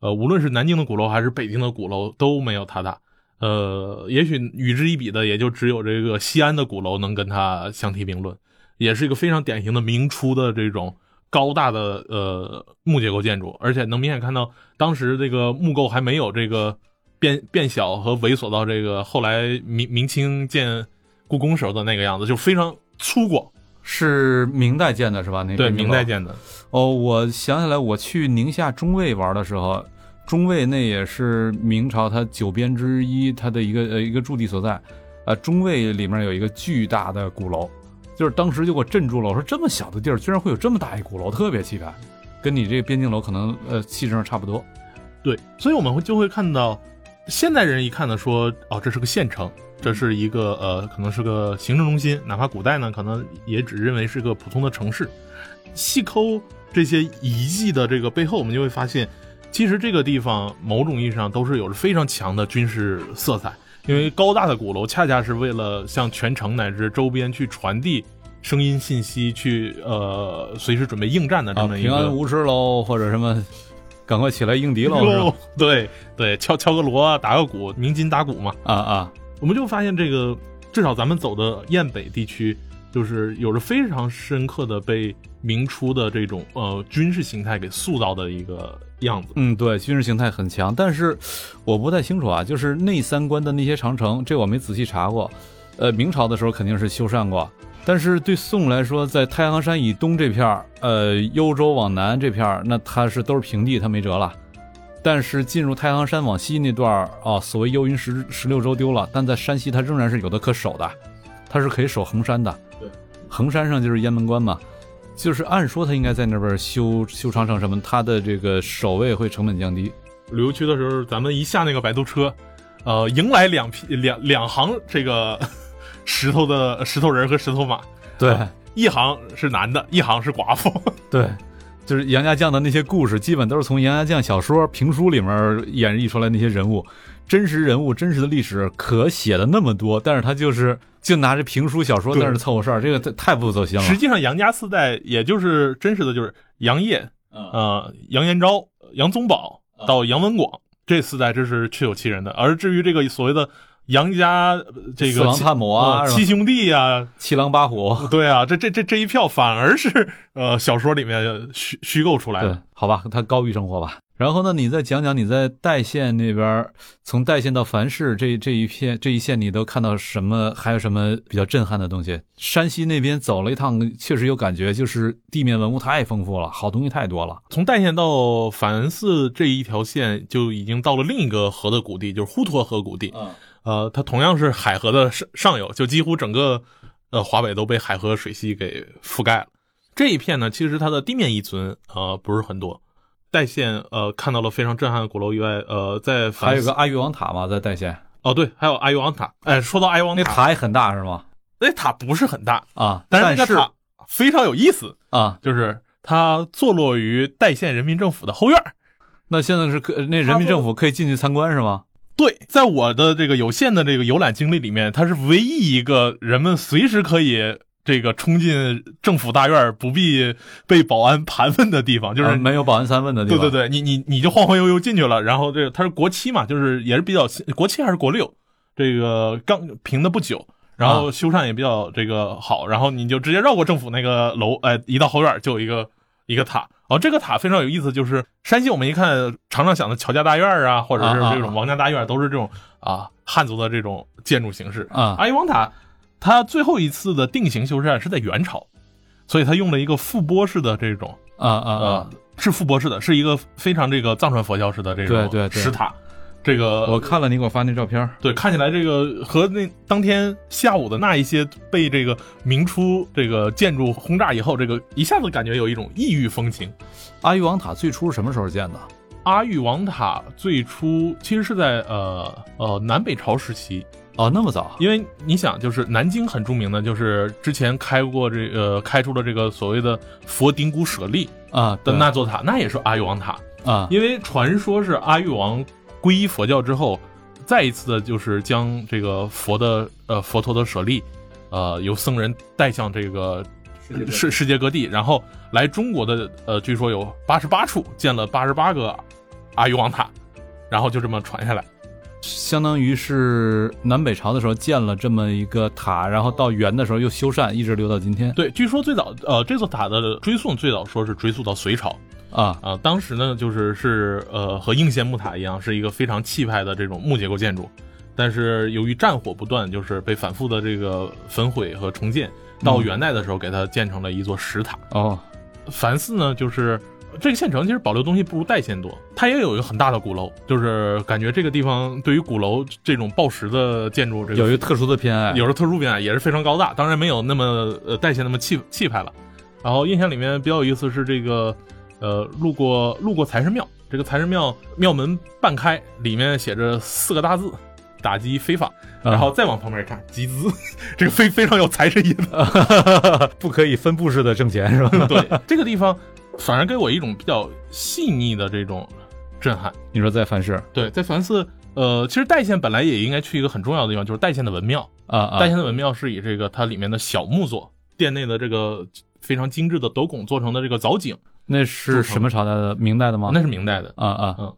呃无论是南京的鼓楼还是北京的鼓楼都没有它大。呃，也许与之一比的，也就只有这个西安的鼓楼能跟它相提并论，也是一个非常典型的明初的这种高大的呃木结构建筑，而且能明显看到当时这个木构还没有这个变变小和猥琐到这个后来明明清建故宫时候的那个样子，就非常粗犷。是明代建的是吧？那对，明代建的。哦，我想起来，我去宁夏中卫玩的时候。中卫那也是明朝它九边之一，它的一个呃一个驻地所在，呃，中卫里面有一个巨大的鼓楼，就是当时就给我镇住了。我说这么小的地儿，居然会有这么大一鼓楼，特别气派，跟你这个边境楼可能呃气质上差不多。对，所以我们会就会看到，现代人一看呢说，哦，这是个县城，这是一个呃可能是个行政中心，哪怕古代呢可能也只认为是个普通的城市。细抠这些遗迹的这个背后，我们就会发现。其实这个地方某种意义上都是有着非常强的军事色彩，因为高大的鼓楼恰恰是为了向全城乃至周边去传递声音信息，去呃随时准备应战的这么一个平安无事喽，或者什么赶快起来应敌喽，*laughs* 对对，敲敲个锣，打个鼓，鸣金打鼓嘛，啊啊，我们就发现这个至少咱们走的雁北地区，就是有着非常深刻的被明初的这种呃军事形态给塑造的一个。样子，嗯，对，军事形态很强，但是我不太清楚啊，就是内三关的那些长城，这我没仔细查过。呃，明朝的时候肯定是修缮过，但是对宋来说，在太行山以东这片儿，呃，幽州往南这片儿，那它是都是平地，它没辙了。但是进入太行山往西那段儿啊，所谓幽云十十六州丢了，但在山西它仍然是有的可守的，它是可以守衡山的。对，衡山上就是雁门关嘛。就是按说他应该在那边修修长城什么，他的这个守卫会成本降低。旅游区的时候，咱们一下那个摆渡车，呃，迎来两批两两行这个 *laughs* 石头的石头人和石头马。对，一行是男的，一行是寡妇。对，就是杨家将的那些故事，基本都是从杨家将小说、评书里面演绎出来那些人物。真实人物、真实的历史可写的那么多，但是他就是就拿着评书小说在那凑合事儿，这个太不走心了。实际上，杨家四代也就是真实的就是杨业、呃杨延昭、杨宗保到杨文广这四代，这是确有其人的。而至于这个所谓的杨家这个四郎探母啊、七兄弟啊、七狼八虎，*laughs* 对啊，这这这这一票反而是 *laughs* 呃小说里面虚虚构出来的。好吧，它高于生活吧。然后呢，你再讲讲你在代县那边，从代县到樊市这这一片这一线，你都看到什么？还有什么比较震撼的东西？山西那边走了一趟，确实有感觉，就是地面文物太丰富了，好东西太多了。从代县到樊寺这一条线，就已经到了另一个河的谷地，就是滹沱河谷地。呃，它同样是海河的上上游，就几乎整个呃华北都被海河水系给覆盖了。这一片呢，其实它的地面遗存呃不是很多。代县呃看到了非常震撼的鼓楼以外，呃，在还有个阿育王塔嘛，在代县哦，对，还有阿育王塔。哎，说到阿育王塔，那塔也很大是吗？那塔不是很大啊，但是那个塔非常有意思啊，就是它坐落于代县人民政府的后院。那现在是可那人民政府可以进去参观是吗？对，在我的这个有限的这个游览经历里面，它是唯一一个人们随时可以。这个冲进政府大院不必被保安盘问的地方，就是没有保安三问的地方。对对对，你你你就晃晃悠悠进去了，然后这它是国七嘛，就是也是比较国七还是国六，这个刚平的不久，然后修缮也比较这个好，然后你就直接绕过政府那个楼，哎，一到后院就有一个一个塔。哦，这个塔非常有意思，就是山西我们一看常常想的乔家大院啊，或者是这种王家大院，都是这种啊汉族的这种建筑形式啊。阿育王塔，它最后一次的定型修缮是在元朝，所以它用了一个覆钵式的这种啊啊啊，是覆钵式的，是一个非常这个藏传佛教式的这种对对石塔。这个我看了你给我发那照片，对，看起来这个和那当天下午的那一些被这个明初这个建筑轰炸以后，这个一下子感觉有一种异域风情。阿育王塔最初是什么时候建的？阿育王塔最初其实是在呃呃南北朝时期哦，那么早？因为你想，就是南京很著名的，就是之前开过这呃开出了这个所谓的佛顶骨舍利啊的那座塔，那也是阿育王塔啊，因为传说是阿育王。皈依佛教之后，再一次的就是将这个佛的呃佛陀的舍利，呃由僧人带向这个世世界各地，然后来中国的呃据说有八十八处建了八十八个阿育王塔，然后就这么传下来，相当于是南北朝的时候建了这么一个塔，然后到元的时候又修缮，一直留到今天。对，据说最早呃这座塔的追溯最早说是追溯到隋朝。啊啊！当时呢，就是是呃，和应县木塔一样，是一个非常气派的这种木结构建筑，但是由于战火不断，就是被反复的这个焚毁和重建。到元代的时候，给它建成了一座石塔。哦，凡寺呢，就是这个县城其实保留东西不如代县多，它也有一个很大的鼓楼，就是感觉这个地方对于鼓楼这种抱石的建筑，这个有一个特殊的偏爱，有着特殊偏爱，也是非常高大。当然没有那么呃代县那么气气派了。然后印象里面比较有意思是这个。呃，路过路过财神庙，这个财神庙庙门半开，里面写着四个大字：打击非法。然后再往旁边一看，集资，*laughs* 这个非非常有财神意思，*laughs* 不可以分布式的挣钱是吧？对，这个地方反而给我一种比较细腻的这种震撼。你说在凡寺？对，在凡寺，呃，其实代县本来也应该去一个很重要的地方，就是代县的文庙啊啊！代县的文庙是以这个它里面的小木作殿内的这个非常精致的斗拱做成的这个藻井。那是什么朝代的？明代的吗？那是明代的啊啊嗯。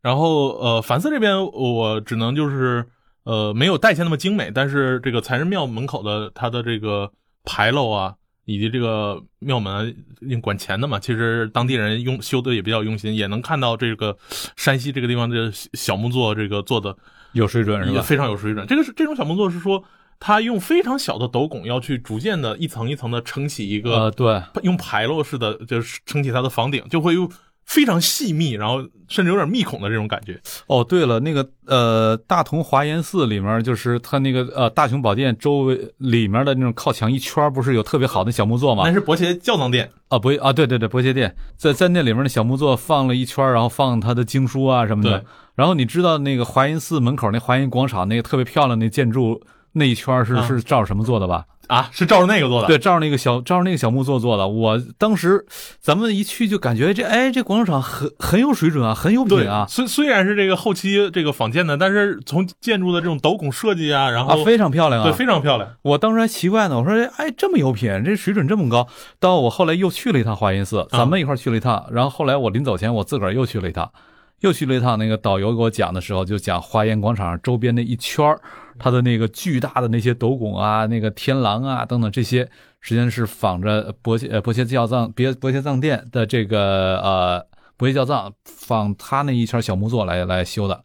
然后呃，凡寺这边我只能就是呃没有代县那么精美，但是这个财神庙门口的它的这个牌楼啊，以及这个庙门管钱的嘛，其实当地人用修的也比较用心，也能看到这个山西这个地方的小木作这个做的有水准是吧？非常有水准。这个是这种小木作是说。它用非常小的斗拱，要去逐渐的一层一层的撑起一个，呃，对，用牌楼式的，就是撑起它的房顶，就会有非常细密，然后甚至有点密孔的这种感觉。哦，对了，那个呃，大同华严寺里面，就是它那个呃大雄宝殿周围里面的那种靠墙一圈，不是有特别好的小木座吗？那是伯切教藏殿啊，伯啊，对对对，伯切殿在在那里面的小木座放了一圈，然后放他的经书啊什么的。然后你知道那个华严寺门口那华严广场那个特别漂亮那建筑。那一圈是是照着什么做的吧？啊，是照着那个做的。对，照着那个小照着那个小木做做的。我当时咱们一去就感觉这哎这广场很很有水准啊，很有品啊。虽虽然是这个后期这个仿建的，但是从建筑的这种斗拱设计啊，然后啊非常漂亮啊，对，非常漂亮。我当时还奇怪呢，我说哎这么有品，这水准这么高。到我后来又去了一趟华严寺，咱们一块去了一趟。然后后来我临走前我自个儿又去了一趟，又去了一趟。那个导游给我讲的时候，就讲华严广场周边那一圈儿。它的那个巨大的那些斗拱啊，那个天廊啊等等这些，实际上是仿着伯切呃伯切教藏别伯切藏殿的这个呃伯切教藏仿他那一圈小木座来来修的，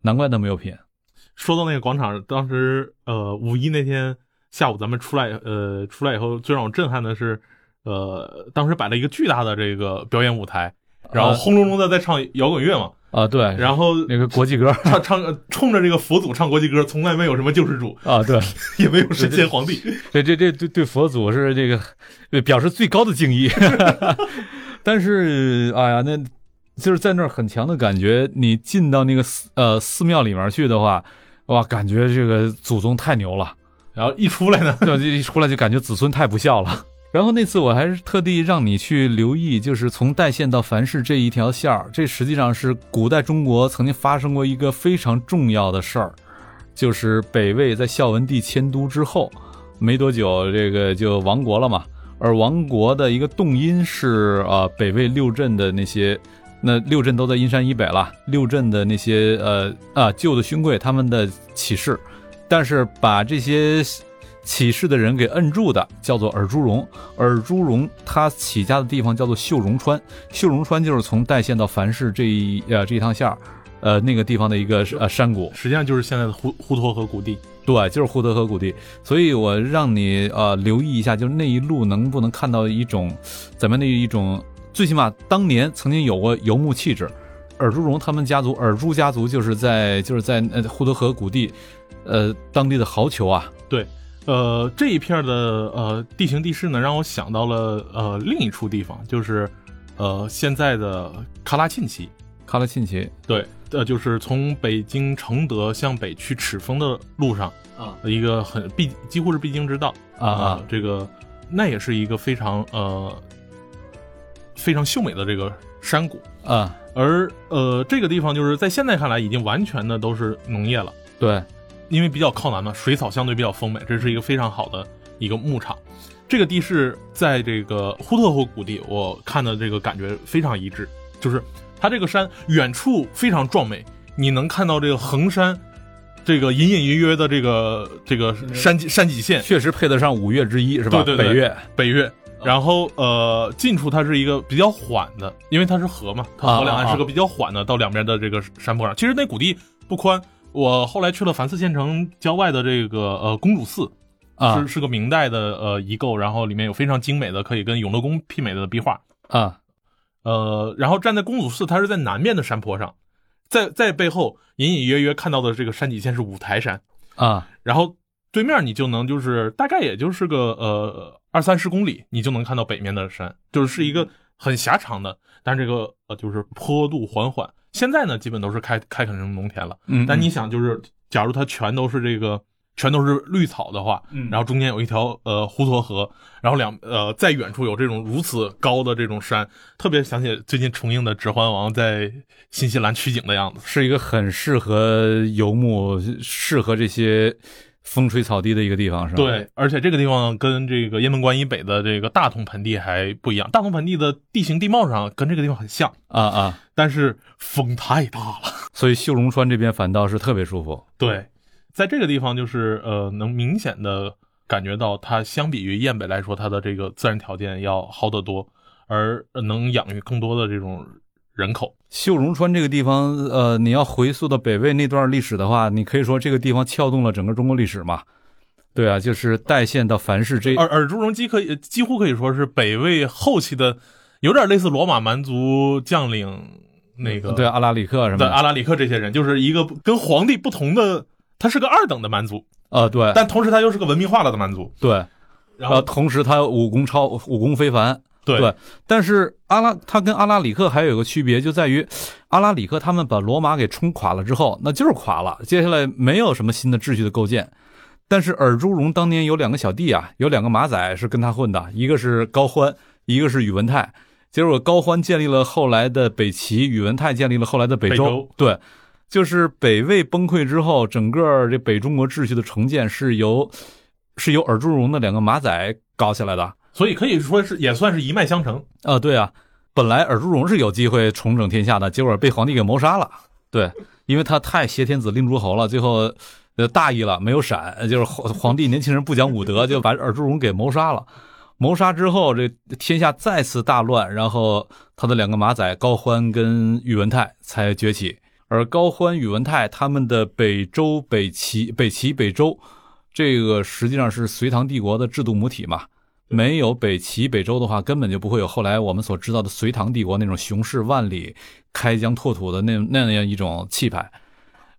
难怪那么有品。说到那个广场，当时呃五一那天下午咱们出来呃出来以后，最让我震撼的是，呃当时摆了一个巨大的这个表演舞台，然后轰隆隆的在唱摇滚乐嘛。啊，对，然后那个国际歌唱唱冲着这个佛祖唱国际歌，从来没有什么救世主啊，对，*laughs* 也没有神仙皇帝，对这这对对佛祖是这个表示最高的敬意。*laughs* 但是，哎呀，那就是在那儿很强的感觉。你进到那个寺呃寺庙里面去的话，哇，感觉这个祖宗太牛了。然后一出来呢，一出来就感觉子孙太不孝了。然后那次我还是特地让你去留意，就是从代县到樊氏这一条线儿，这实际上是古代中国曾经发生过一个非常重要的事儿，就是北魏在孝文帝迁都之后没多久，这个就亡国了嘛。而亡国的一个动因是呃北魏六镇的那些，那六镇都在阴山以北了，六镇的那些呃啊旧的勋贵他们的起事，但是把这些。起事的人给摁住的，叫做尔朱荣。尔朱荣他起家的地方叫做秀容川，秀容川就是从代县到樊氏这一呃这一趟线儿，呃那个地方的一个呃山谷。实际上就是现在的呼呼沱河谷地。对，就是呼沱河谷地。所以我让你呃留意一下，就是那一路能不能看到一种怎么样的一种，最起码当年曾经有过游牧气质。尔朱荣他们家族，尔朱家族就是在就是在呃呼沱河谷地，呃当地的豪酋啊。对，呃这一片的呃地形地势呢，让我想到了呃另一处地方，就是呃现在的喀拉沁旗。喀拉沁旗，对，呃就是从北京承德向北去赤峰的路上啊，一个很必几乎是必经之道啊啊这个那也是一个非常呃非常秀美的这个山谷。啊，而呃，这个地方就是在现在看来已经完全的都是农业了，对，因为比较靠南嘛，水草相对比较丰美，这是一个非常好的一个牧场。这个地势在这个呼特河谷地，我看的这个感觉非常一致，就是它这个山远处非常壮美，你能看到这个衡山，这个隐隐约约的这个这个山山脊线，确实配得上五岳之一，是吧？对对对北岳北岳。然后呃，近处它是一个比较缓的，因为它是河嘛，它河两岸是个比较缓的，到两边的这个山坡上。其实那谷地不宽，我后来去了凡寺县城郊外的这个呃公主寺，啊是是个明代的呃遗构，然后里面有非常精美的可以跟永乐宫媲美的壁画。啊呃，然后站在公主寺，它是在南面的山坡上，在在背后隐隐约约看到的这个山脊线是五台山，啊然后对面你就能就是大概也就是个呃二三十公里，你就能看到北面的山，就是是一个很狭长的，但是这个呃就是坡度缓缓。现在呢，基本都是开开垦成农田了，嗯，但你想就是，假如它全都是这个全都是绿草的话，嗯。然后中间有一条呃滹沱河，然后两呃在远处有这种如此高的这种山，特别想起最近重映的《指环王》在新西兰取景的样子。是一个很适合游牧、适合这些风吹草低的一个地方，是吧？对，而且这个地方跟这个雁门关以北的这个大同盆地还不一样。大同盆地的地形地貌上跟这个地方很像，啊啊，但是风太大了。所以秀容川这边反倒是特别舒服。对，在这个地方就是呃，能明显的感觉到它相比于雁北来说，它的这个自然条件要好得多，而呃能养育更多的这种人口。秀容川这个地方，呃，你要回溯到北魏那段历史的话，你可以说这个地方撬动了整个中国历史嘛。对啊，就是代县到樊氏这尔尔朱荣基可以几乎可以说是北魏后期的，有点类似罗马蛮族将领那个对阿拉里克什么的。的阿拉里克这些人，就是一个跟皇帝不同的，他是个二等的蛮族，啊，对。但同时他又是个文明化了的蛮族。对，呃，然后同时他武功超武功非凡，对对但是阿拉他跟阿拉里克还有一个区别，就在于阿拉里克他们把罗马给冲垮了之后，那就是垮了，接下来没有什么新的秩序的构建。但是尔朱荣当年有两个小弟啊，有两个马仔是跟他混的，一个是高欢，一个是宇文泰。结果高欢建立了后来的北齐，宇文泰建立了后来的北周。北周对，就是北魏崩溃之后，整个这北中国秩序的重建是由是由尔朱荣的两个马仔搞起来的。所以可以说是也算是一脉相承。啊，对啊，本来尔朱荣是有机会重整天下的，结果被皇帝给谋杀了。对，因为他太挟天子令诸侯了，最后呃大意了，没有闪，就是皇皇帝年轻人不讲武德，就把尔朱荣给谋杀了。谋杀之后，这天下再次大乱，然后他的两个马仔高欢跟宇文泰才崛起。而高欢、宇文泰他们的北周、北齐、北齐、北周，这个实际上是隋唐帝国的制度母体嘛。没有北齐、北周的话，根本就不会有后来我们所知道的隋唐帝国那种雄势万里、开疆拓土的那那样一种气派。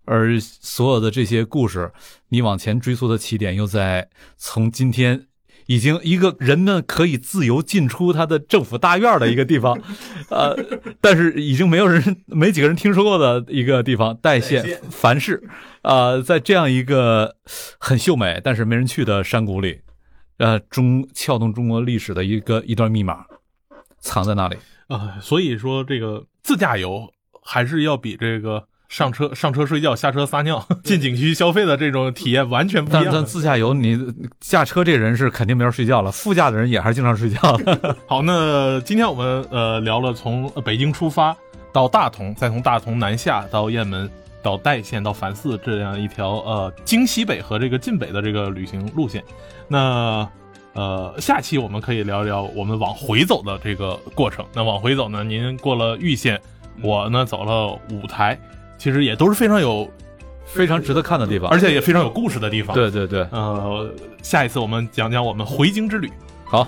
而所有的这些故事，你往前追溯的起点，又在从今天已经一个人们可以自由进出他的政府大院的一个地方，*laughs* 呃，但是已经没有人、没几个人听说过的一个地方——代代县县樊氏，啊，在这样一个很秀美但是没人去的山谷里，呃，中撬动中国历史的一个一段密码，藏在那里。啊、所以说这个自驾游还是要比这个上车上车睡觉、下车撒尿、*laughs* 进景区消费的这种体验完全不一但样的。但自驾游你驾车这人是肯定没法睡觉了，副驾的人也还是经常睡觉的。*laughs* 好，那今天我们呃聊了从北京出发到大同，再从大同南下到雁门，到到代县到繁寺这样一条呃京西北和这个晋北的这个旅行路线。那呃，下期我们可以聊聊我们往回走的这个过程。那往回走呢，您过了玉县，我呢走了五台，其实也都是非常有，非常值得看的地方，而且也非常有故事的地方。，对对对，呃，下一次我们讲讲我们回京之旅。好，